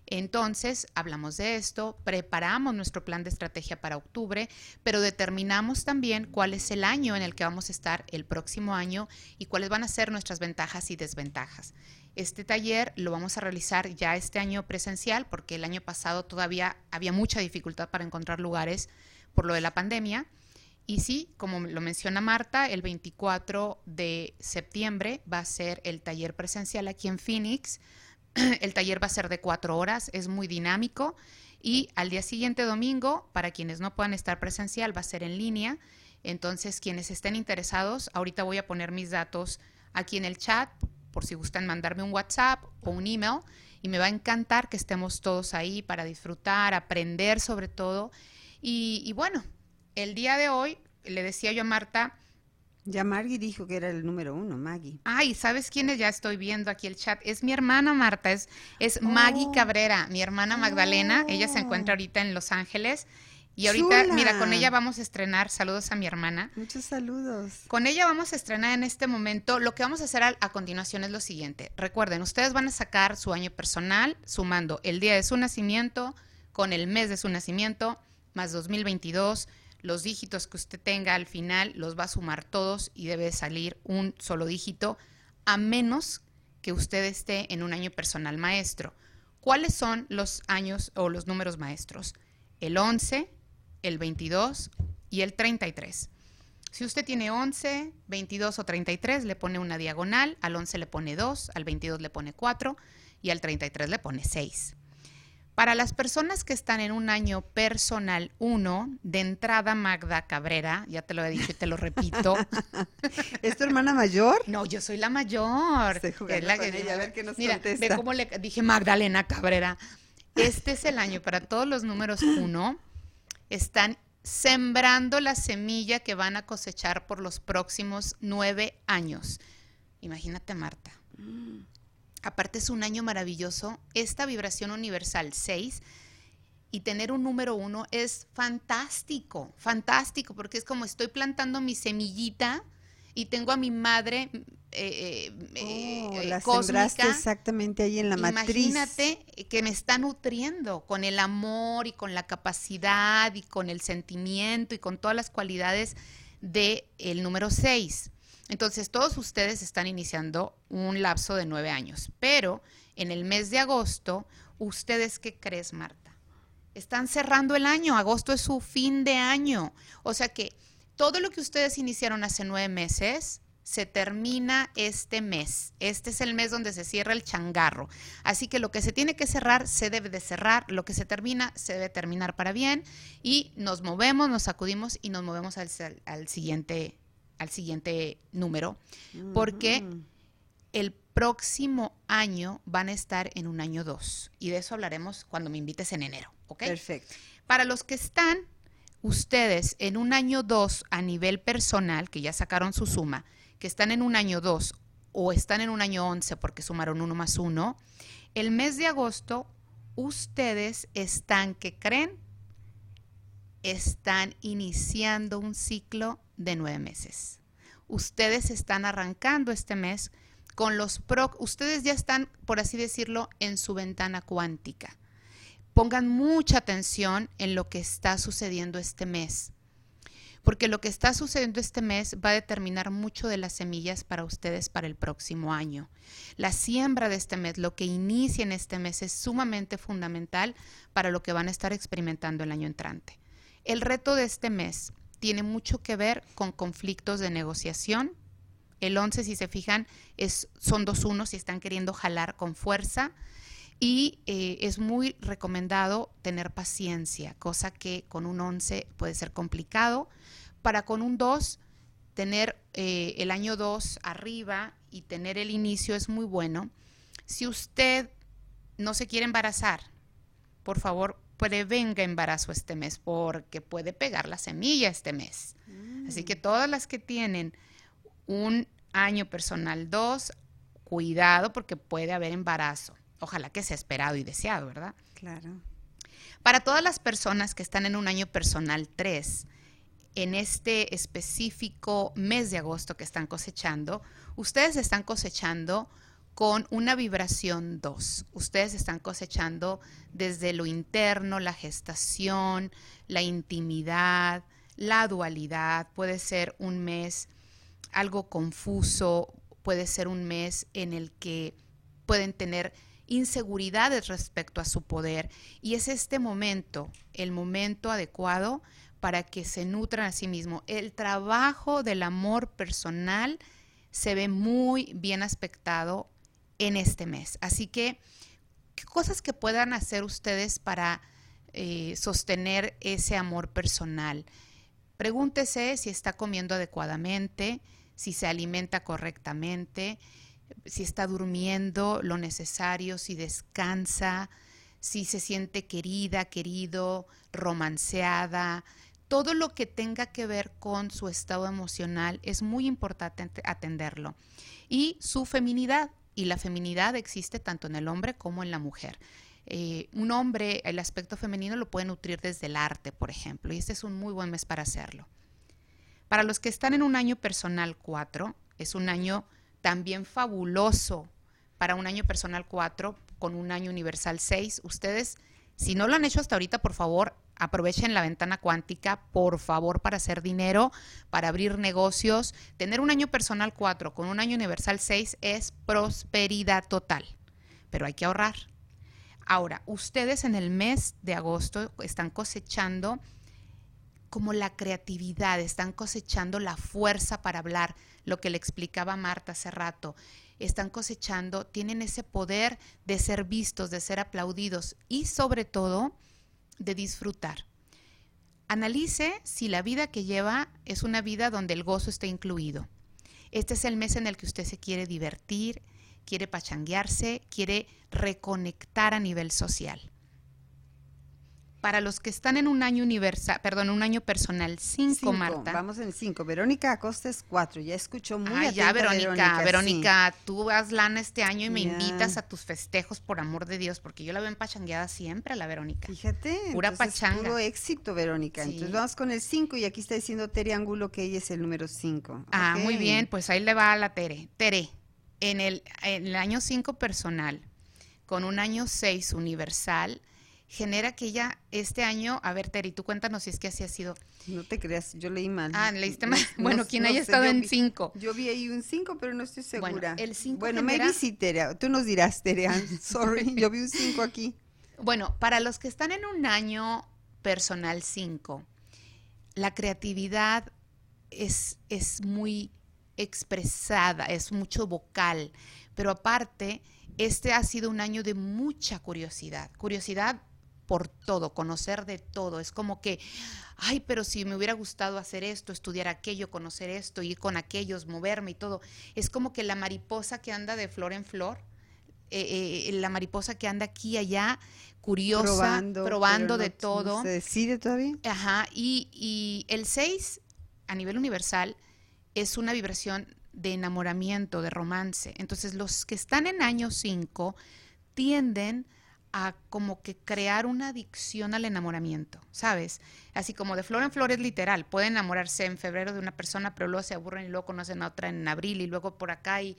Entonces, hablamos de esto, preparamos nuestro plan de estrategia para octubre, pero determinamos también cuál es el año en el que vamos a estar el próximo año y cuáles van a ser nuestras ventajas y desventajas. Este taller lo vamos a realizar ya este año presencial porque el año pasado todavía había mucha dificultad para encontrar lugares por lo de la pandemia. Y sí, como lo menciona Marta, el 24 de septiembre va a ser el taller presencial aquí en Phoenix. El taller va a ser de cuatro horas, es muy dinámico. Y al día siguiente, domingo, para quienes no puedan estar presencial, va a ser en línea. Entonces, quienes estén interesados, ahorita voy a poner mis datos aquí en el chat, por si gustan mandarme un WhatsApp o un email. Y me va a encantar que estemos todos ahí para disfrutar, aprender sobre todo. Y, y bueno, el día de hoy le decía yo a Marta. Ya Maggie dijo que era el número uno, Maggie. Ay, ¿sabes quién es? Ya estoy viendo aquí el chat. Es mi hermana Marta, es, es Maggie oh. Cabrera, mi hermana Magdalena. Ella se encuentra oh. ahorita en Los Ángeles. Y ahorita, mira, con ella vamos a estrenar, saludos a mi hermana. Muchos saludos. Con ella vamos a estrenar en este momento. Lo que vamos a hacer a, a, continuación es lo siguiente. Recuerden, ustedes van a sacar su año personal sumando el día de su nacimiento con el mes de su nacimiento más 2022 los dígitos que usted tenga al final los va a sumar todos y debe salir un solo dígito, a menos que usted esté en un año personal maestro. ¿Cuáles son los años o los números maestros? El 11, el 22 y el 33. Si usted tiene 11, 22 o 33, le pone una diagonal, al 11 le pone 2, al 22 le pone 4 y al 33 le pone 6. Para las personas que están en un año personal 1, de entrada Magda Cabrera, ya te lo he dicho y te lo repito. ¿Es tu hermana mayor? No, yo soy la mayor. Estoy la que, ella, a ver qué nos mira, contesta. Ve cómo le dije Magdalena Cabrera. Este es el año para todos los números 1. Están sembrando la semilla que van a cosechar por los próximos nueve años. Imagínate, Marta. Aparte es un año maravilloso. Esta vibración universal 6 y tener un número uno es fantástico, fantástico, porque es como estoy plantando mi semillita y tengo a mi madre eh, eh, Oh, eh, la cósmica. sembraste exactamente ahí en la matriz. Imagínate que me está nutriendo con el amor y con la capacidad y con el sentimiento y con todas las cualidades del el número 6. Entonces, todos ustedes están iniciando un lapso de nueve años, pero en el mes de agosto, ¿ustedes qué crees, Marta? Están cerrando el año, agosto es su fin de año. O sea que todo lo que ustedes iniciaron hace nueve meses se termina este mes. Este es el mes donde se cierra el changarro. Así que lo que se tiene que cerrar, se debe de cerrar. Lo que se termina, se debe terminar para bien. Y nos movemos, nos sacudimos y nos movemos al, al siguiente, al siguiente número. Porque el próximo año van a estar en un año 2. Y de eso hablaremos cuando me invites en enero. ¿ok? Perfecto. Para los que están ustedes en un año 2 a nivel personal, que ya sacaron su suma, que están en un año 2 o están en un año 11 porque sumaron uno más uno, el mes de agosto ustedes están, ¿qué creen? Están iniciando un ciclo de nueve meses. Ustedes están arrancando este mes con los pro, ustedes ya están, por así decirlo, en su ventana cuántica pongan mucha atención en lo que está sucediendo este mes, porque lo que está sucediendo este mes va a determinar mucho de las semillas para ustedes para el próximo año. La siembra de este mes, lo que inicia en este mes es sumamente fundamental para lo que van a estar experimentando el año entrante. El reto de este mes tiene mucho que ver con conflictos de negociación. El 11, si se fijan, es, son dos unos y están queriendo jalar con fuerza y eh, es muy recomendado tener paciencia, cosa que con un 11 puede ser complicado. Para con un 2, tener eh, el año 2 arriba y tener el inicio es muy bueno. Si usted no se quiere embarazar, por favor, prevenga embarazo este mes porque puede pegar la semilla este mes. Así que todas las que tienen un año personal 2, cuidado porque puede haber embarazo. Ojalá que sea esperado y deseado, ¿verdad? Claro. Para todas las personas que están en un año personal 3, en este específico mes de agosto que están cosechando, ustedes están cosechando con una vibración 2. Ustedes están cosechando desde lo interno, la gestación, la intimidad, la dualidad. Puede ser un mes algo confuso, puede ser un mes en el que pueden tener inseguridades respecto a su poder. Y es este momento, el momento adecuado para que se nutran a sí mismos. El trabajo del amor personal se ve muy bien aspectado en este mes. Así que, ¿qué cosas que puedan hacer ustedes para eh, sostener ese amor personal? Pregúntese si está comiendo adecuadamente, si se alimenta correctamente, si está durmiendo lo necesario, si descansa, si se siente querida, querido, romanceada. Todo lo que tenga que ver con su estado emocional es muy importante atenderlo. Y su feminidad. Y la feminidad existe tanto en el hombre como en la mujer. Eh, un hombre, el aspecto femenino lo puede nutrir desde el arte, por ejemplo, y este es un muy buen mes para hacerlo. Para los que están en un año personal 4, es un año también fabuloso para un año personal 4 con un año universal 6. Ustedes, si no lo han hecho hasta ahorita, por favor, aprovechen la ventana cuántica, por favor, para hacer dinero, para abrir negocios. Tener un año personal 4 con un año universal 6 es prosperidad total, pero hay que ahorrar. Ahora, ustedes en el mes de agosto están cosechando como la creatividad, están cosechando la fuerza para hablar, lo que le explicaba Marta hace rato. Están cosechando, tienen ese poder de ser vistos, de ser aplaudidos y sobre todo de disfrutar. Analice si la vida que lleva es una vida donde el gozo está incluido. Este es el mes en el que usted se quiere divertir, quiere pachanguearse, quiere reconectar a nivel social. Para los que están en un año universal, perdón, un año personal 5, Cinco, Marta. Vamos en cinco. Verónica Acosta es cuatro. Ya escuchó muy Ah, ya, atenta Verónica, sí. Verónica, tú haz lana este año y me Ya. invitas a tus festejos, por amor de Dios, porque yo la veo empachangueada siempre a la Verónica. Fíjate, Pura entonces, pachanga. puro éxito, Verónica. Sí. Entonces vamos con el 5 y aquí está diciendo Tere Angulo que ella es el número 5. Ah, muy bien, pues ahí le va a la Tere. Tere, en el, en el año 5 personal, con un año 6 universal, genera que ella este año, a ver, Tere, tú cuéntanos si es que así ha sido. No te creas, yo leí mal. Ah, leíste mal. no- Bueno, no quien haya sé, estado en vi- 5. Yo vi ahí un 5, pero no estoy Bueno, segura. el cinco Bueno, genera- maybe sí. Tú nos dirás, Tere. I'm sorry, yo vi un 5 aquí. Bueno, para los que están en un año personal 5, la creatividad es, es muy expresada, es mucho vocal, pero aparte, este ha sido un año de mucha curiosidad, curiosidad por todo, conocer de todo, es como que, ay, pero si me hubiera gustado hacer esto, estudiar aquello, conocer esto, ir con aquellos, moverme y todo, es como que la mariposa que anda de flor en flor, eh, eh, la mariposa que anda aquí y allá, curiosa, probando, pero de no- todo. ¿Se decide todavía? Ajá, y, y el 6 a nivel universal es una vibración de enamoramiento, de romance. Entonces los que están en año 5 tienden a como que crear una adicción al enamoramiento, ¿sabes? Así como de flor en flor es literal, pueden enamorarse en febrero de una persona, pero luego se aburren y luego conocen a otra en abril y luego por acá y,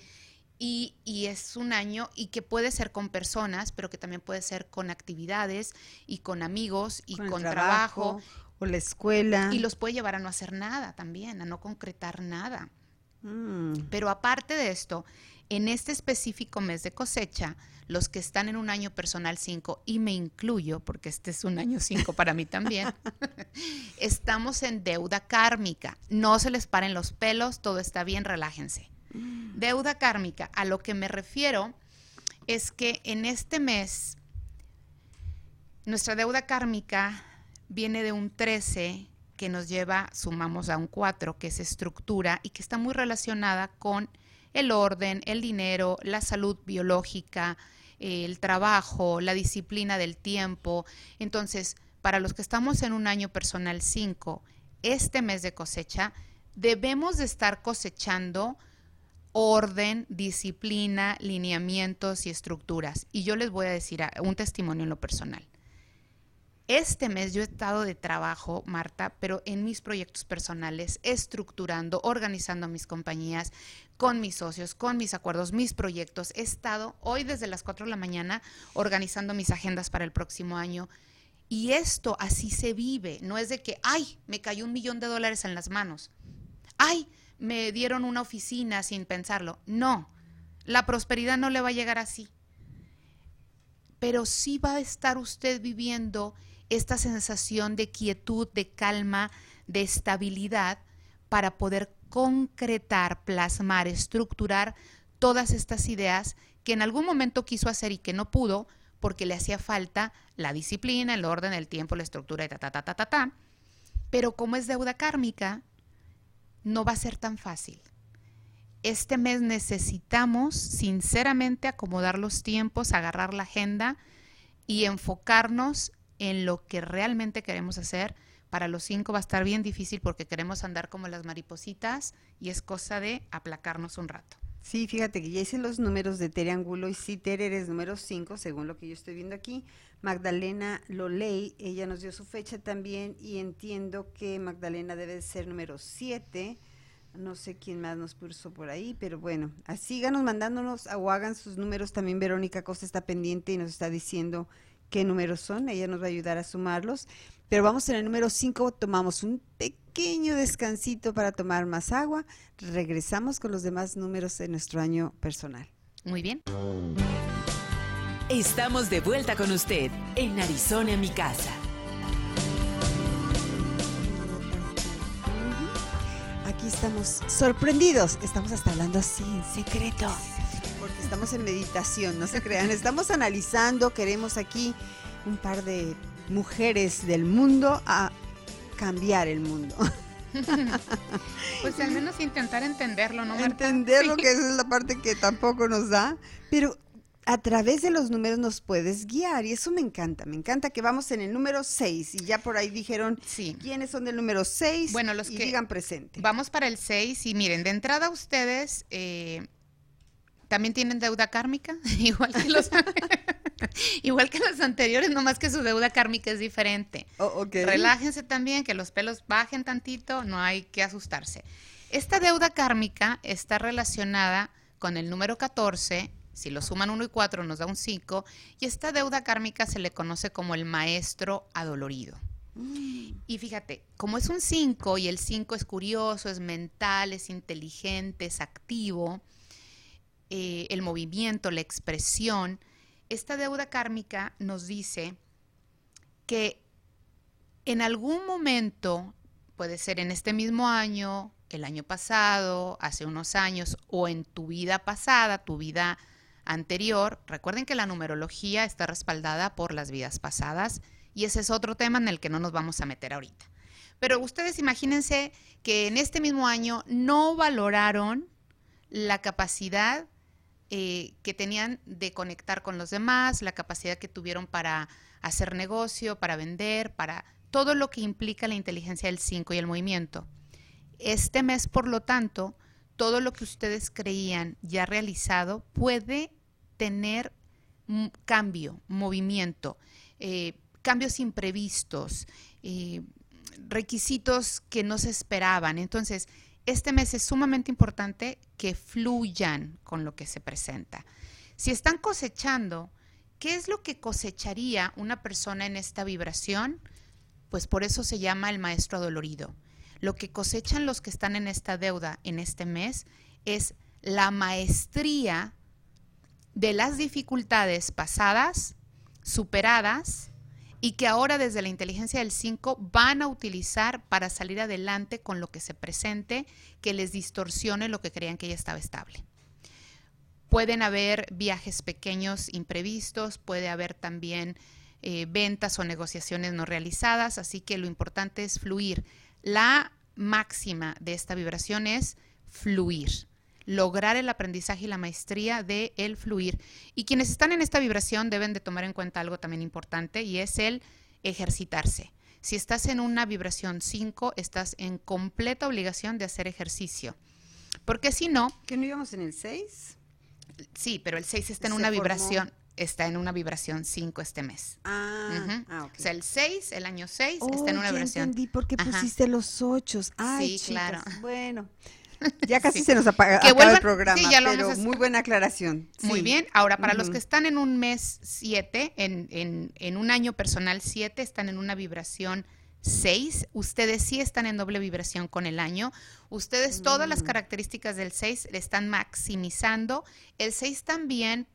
y, y es un año y que puede ser con personas, pero que también puede ser con actividades y con amigos y Con trabajo O la escuela. y los puede llevar a no hacer nada también, a no concretar nada. Mm, Pero aparte de esto, en este específico mes de cosecha, los que están en un año personal 5, y me incluyo, porque este es un año 5 para mí también, estamos en deuda kármica. No se les paren los pelos, todo está bien, relájense. Deuda kármica, a lo que me refiero es que en este mes, nuestra deuda kármica viene de un 13 que nos lleva, sumamos a un 4, que es estructura y que está muy relacionada con el orden, el dinero, la salud biológica, el trabajo, la disciplina del tiempo. Entonces, para los que estamos en un año personal 5, este mes de cosecha, debemos de estar cosechando orden, disciplina, lineamientos y estructuras. Y yo les voy a decir un testimonio en lo personal. Este mes yo he estado de trabajo, Marta, pero en mis proyectos personales, estructurando, organizando mis compañías, con mis socios, con mis acuerdos, mis proyectos. He estado hoy desde las 4 de la mañana organizando mis agendas para el próximo año. Y esto así se vive, no es de que, ay, me cayó un millón de dólares en las manos. Ay, me dieron una oficina sin pensarlo. No, la prosperidad no le va a llegar así. Pero sí va a estar usted viviendo esta sensación de quietud, de calma, de estabilidad para poder concretar, plasmar, estructurar todas estas ideas que en algún momento quiso hacer y que no pudo porque le hacía falta la disciplina, el orden, el tiempo, la estructura y ta, ta, ta, ta, ta, ta. Pero como es deuda kármica, no va a ser tan fácil. Este mes necesitamos sinceramente acomodar los tiempos, agarrar la agenda y enfocarnos en lo que realmente queremos hacer. Para los cinco va a estar bien difícil porque queremos andar como las maripositas y es cosa de aplacarnos un rato. Sí, fíjate que ya hice los números de Tere Angulo y sí, Tere eres número 5, según lo que yo estoy viendo aquí. Magdalena Loley, ella nos dio su fecha también y entiendo que Magdalena debe de ser número 7. No sé quién más nos puso por ahí, pero bueno, síganos mandándonos o hagan sus números. También Verónica Costa está pendiente y nos está diciendo qué números son. Ella nos va a ayudar a sumarlos. Pero vamos en el número 5, tomamos un pequeño descansito para tomar más agua. Regresamos con los demás números de nuestro año personal. Muy bien. Estamos de vuelta con usted en Arizona, mi casa. Aquí estamos sorprendidos. Estamos hasta hablando así en secreto. Porque estamos en meditación, no se crean. Estamos analizando, queremos aquí un par de mujeres del mundo a cambiar el mundo. Pues al menos intentar entenderlo, ¿no, Marta? Entender lo Sí. que esa es la parte que tampoco nos da. Pero a través de los números nos puedes guiar y eso me encanta. Me encanta que vamos en el número 6 y ya por ahí dijeron Sí. quiénes son del número 6 Bueno, los y que- digan presente. Vamos para el 6 y miren, de entrada ustedes eh, también tienen deuda kármica, igual que los igual que los anteriores, nomás que su deuda kármica es diferente. Oh, ok. Relájense también, que los pelos bajen tantito, no hay que asustarse. Esta deuda kármica está relacionada con el número 14, si lo suman 1 y 4 nos da un 5, y esta deuda kármica se le conoce como el maestro adolorido. Y fíjate, como es un 5 y el 5 es curioso, es mental, es inteligente, es activo, eh, el movimiento, la expresión, esta deuda kármica nos dice que en algún momento, puede ser en este mismo año, el año pasado, hace unos años, o en tu vida pasada, tu vida anterior, recuerden que la numerología está respaldada por las vidas pasadas y ese es otro tema en el que no nos vamos a meter ahorita. Pero ustedes imagínense que en este mismo año no valoraron la capacidad eh, que tenían de conectar con los demás, la capacidad que tuvieron para hacer negocio, para vender, para todo lo que implica la inteligencia del 5 y el movimiento. Este mes, por lo tanto, todo lo que ustedes creían ya realizado puede tener cambio, movimiento, eh, cambios imprevistos, eh, requisitos que no se esperaban. Entonces, este mes es sumamente importante que fluyan con lo que se presenta. Si están cosechando, ¿qué es lo que cosecharía una persona en esta vibración? Pues por eso se llama el maestro dolorido. Lo que cosechan los que están en esta deuda en este mes es la maestría de las dificultades pasadas, superadas, y que ahora desde la inteligencia del 5 van a utilizar para salir adelante con lo que se presente, que les distorsione lo que creían que ya estaba estable. Pueden haber viajes pequeños imprevistos, puede haber también eh, ventas o negociaciones no realizadas, así que lo importante es fluir. La máxima de esta vibración es fluir, lograr el aprendizaje y la maestría de el fluir. Y quienes están en esta vibración deben de tomar en cuenta algo también importante y es el ejercitarse. Si estás en una vibración 5, estás en completa obligación de hacer ejercicio. Porque si no, ¿Que no íbamos en el 6? sí, pero el 6 está en una formó. vibración, está en una vibración 5 este mes. Ah, Ujú. ah, ok. O sea, el 6, el año 6, Oh, está en una ya vibración. entendí por qué Ajá. pusiste los ochos. Ay, Sí, chicas, claro. Bueno, ya casi Sí. se nos apaga Que el programa, sí, ya lo pero muy buena aclaración. Muy Sí. bien. Ahora, para los que están en un mes 7, en, en- en un año personal 7, están en una vibración 6. Ustedes sí están en doble vibración con el año. Ustedes todas Mm. las características del 6 le están maximizando. El 6 también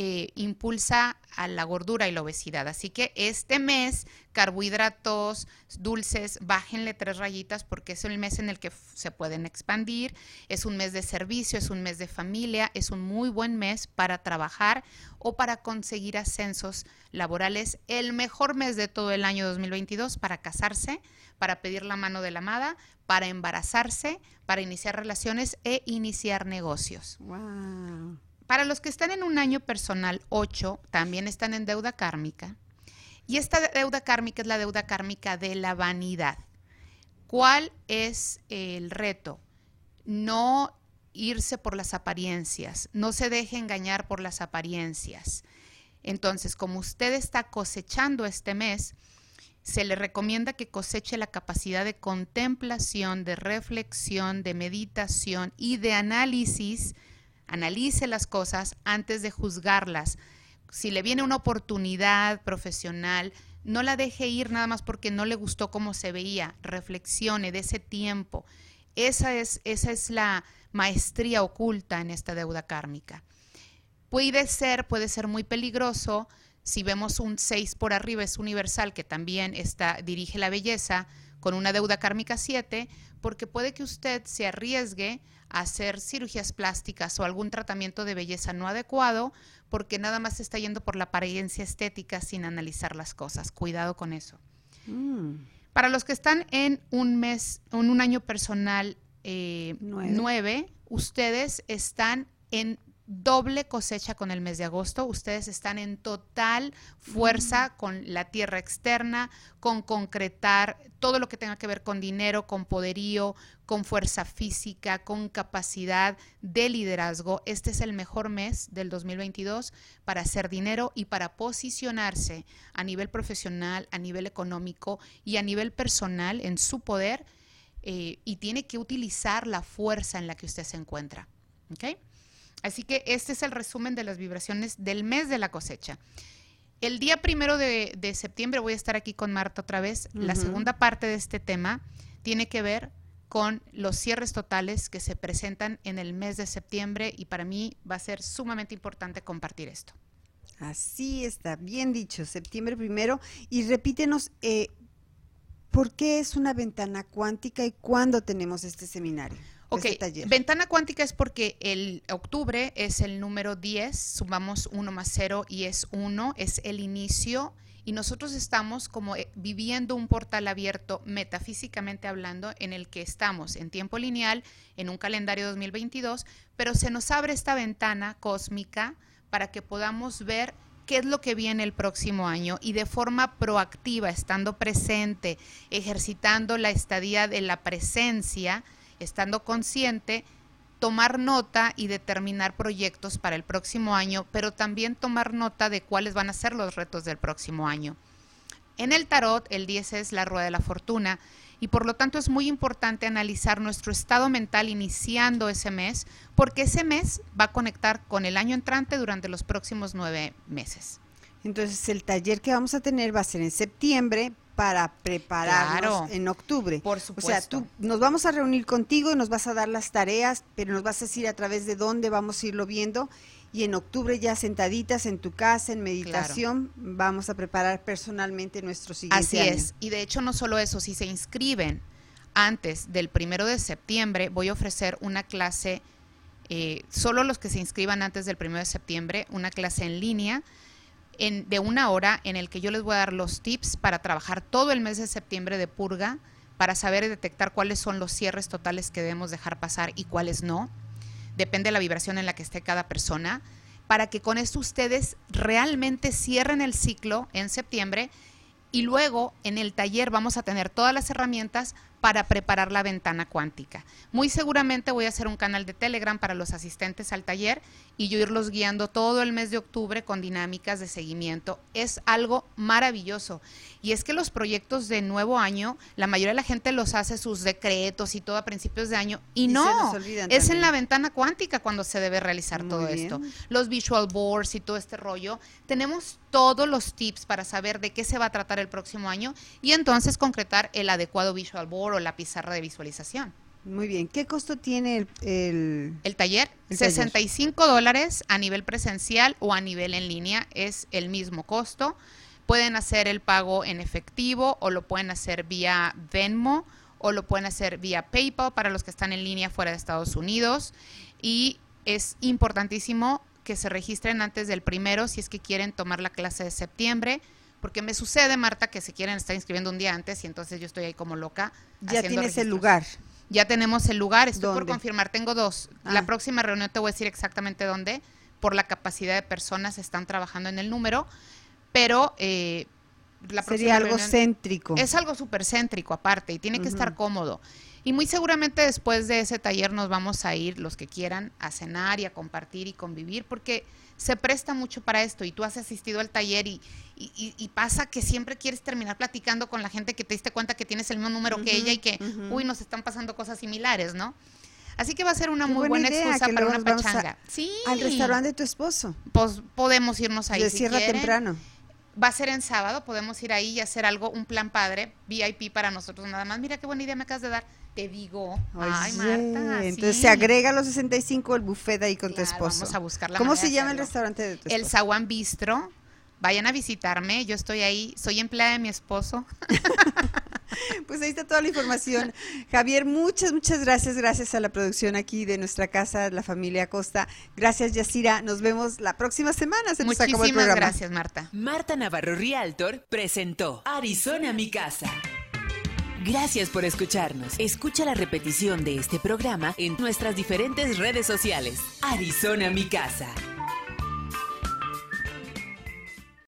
eh, impulsa a la gordura y la obesidad. Así que este mes, carbohidratos, dulces, bájenle tres rayitas porque es el mes en el que se pueden expandir. Es un mes de servicio, es un mes de familia, es un muy buen mes para trabajar o para conseguir ascensos laborales. El mejor mes de todo el año 2022 para casarse, para pedir la mano de la amada, para embarazarse, para iniciar relaciones e iniciar negocios. Wow. Para los que están en un año personal 8, también están en deuda kármica. Y esta deuda kármica es la deuda kármica de la vanidad. ¿Cuál es el reto? No irse por las apariencias, no se deje engañar por las apariencias. Entonces, como usted está cosechando este mes, se le recomienda que coseche la capacidad de contemplación, de reflexión, de meditación y de análisis. Analice las cosas antes de juzgarlas. Si le viene una oportunidad profesional, no la deje ir nada más porque no le gustó cómo se veía. Reflexione de ese tiempo. Esa es, esa es la maestría oculta en esta deuda kármica. Puede ser, puede ser muy peligroso si vemos un 6 por arriba, es universal, que también está, dirige la belleza, con una deuda kármica 7, porque puede que usted se arriesgue hacer cirugías plásticas o algún tratamiento de belleza no adecuado, porque nada más está yendo por la apariencia estética sin analizar las cosas. Cuidado con eso. Mm. Para los que están en un mes, en un año personal eh, Nueve. 9, ustedes están en doble cosecha con el mes de agosto. Ustedes están en total fuerza con la tierra externa, con concretar todo lo que tenga que ver con dinero, con poderío, con fuerza física, con capacidad de liderazgo. Este es el mejor mes del 2022 para hacer dinero y para posicionarse a nivel profesional, a nivel económico y a nivel personal en su poder. eh, y tiene que utilizar la fuerza en la que usted se encuentra. ¿ok? Así que este es el resumen de las vibraciones del mes de la cosecha. El día primero de, de septiembre voy a estar aquí con Marta otra vez. La segunda parte de este tema tiene que ver con los cierres totales que se presentan en el mes de septiembre y para mí va a ser sumamente importante compartir esto. Así está, bien dicho, septiembre primero. Y repítenos, eh, ¿por qué es una ventana cuántica y cuándo tenemos este seminario? Ok, este taller? ventana cuántica es porque el octubre es el número 10, sumamos 1 más 0 y es 1, es el inicio y nosotros estamos como eh, viviendo un portal abierto metafísicamente hablando en el que estamos en tiempo lineal, en un calendario 2022, pero se nos abre esta ventana cósmica para que podamos ver qué es lo que viene el próximo año y de forma proactiva, estando presente, ejercitando la estadía de la presencia, estando consciente, tomar nota y determinar proyectos para el próximo año, pero también tomar nota de cuáles van a ser los retos del próximo año. En el tarot, el 10 es la rueda de la fortuna y por lo tanto es muy importante analizar nuestro estado mental iniciando ese mes, porque ese mes va a conectar con el año entrante durante los próximos nueve meses. Entonces, el taller que vamos a tener va a ser en septiembre para prepararnos Claro. en octubre. Por O sea, supuesto. tú nos vamos a reunir contigo y nos vas a dar las tareas, pero nos vas a decir a través de dónde vamos a irlo viendo. Y en octubre ya sentaditas en tu casa, en meditación, vamos a preparar personalmente nuestro siguiente Así año. es. Y de hecho, no solo eso, si se inscriben antes del primero de septiembre, voy a ofrecer una clase, eh, solo los que se inscriban antes del primero de septiembre, una clase en línea en- de una hora en el que yo les voy a dar los tips para trabajar todo el mes de septiembre de purga, para saber y detectar cuáles son los cierres totales que debemos dejar pasar y cuáles no. Depende de la vibración en la que esté cada persona, para que con esto ustedes realmente cierren el ciclo en septiembre y luego en el taller vamos a tener todas las herramientas para preparar la ventana cuántica. Muy seguramente voy a hacer un canal de Telegram para los asistentes al taller y yo irlos guiando todo el mes de octubre con dinámicas de seguimiento. Es algo maravilloso. Y es que los proyectos de nuevo año, la mayoría de la gente los hace sus decretos y todo a principios de año y, no, es en la ventana cuántica cuando se debe realizar Muy todo bien. esto los visual boards y todo este rollo. Tenemos todos los tips para saber de qué se va a tratar el próximo año y entonces concretar el adecuado visual board o la pizarra de visualización. Muy bien. ¿Qué costo tiene el, el- El taller, El taller. 65 dólares a nivel presencial o a nivel en línea, es el mismo costo. Pueden hacer el pago en efectivo o lo pueden hacer vía Venmo o lo pueden hacer vía PayPal para los que están en línea fuera de Estados Unidos. Y es importantísimo que se registren antes del primero si es que quieren tomar la clase de septiembre. Porque me sucede, Marta, que se quieren estar inscribiendo un día antes y entonces yo estoy ahí como loca. ya tienes el lugar? Ya tenemos el lugar, estoy por confirmar, tengo dos. Ah. La próxima reunión te voy a decir exactamente dónde, por la capacidad de personas están trabajando en el número, pero eh, la próxima Sería algo reunión céntrico. es algo súper céntrico aparte y tiene que estar cómodo. Y muy seguramente después de ese taller nos vamos a ir, los que quieran, a cenar y a compartir y convivir, porque se presta mucho para esto y tú has asistido al taller y, y- y- y pasa que siempre quieres terminar platicando con la gente que te diste cuenta que tienes el mismo número que ella y que, uy, nos están pasando cosas similares, ¿no? Así que va a ser una Qué muy buena buena, idea, excusa para una a- pachanga. sí. Al restaurante de tu esposo. Pues podemos irnos ahí de si cierra quieren. temprano. Va a ser en sábado, podemos ir ahí y hacer algo, un plan padre, VIP para nosotros nada más. Mira qué buena idea me acabas de dar. Te digo. Ay, Marta. Entonces sí. se agrega a los 65 el buffet ahí con tu esposo. Vamos a buscar la ¿Cómo se llama el restaurante de tu El esposo? Zaguán Bistro. Vayan a visitarme, yo estoy ahí, soy empleada de mi esposo. Pues ahí está toda la información. Javier, muchas, muchas gracias. Gracias a la producción aquí de nuestra casa, la familia Costa. Gracias, Yacira. Nos vemos la próxima semana. Se nos acabó el Muchísimas programa. gracias, Marta. Marta Navarro Realtor presentó Arizona mi casa. Gracias por escucharnos. Escucha la repetición de este programa en nuestras diferentes redes sociales. Arizona Mi Casa.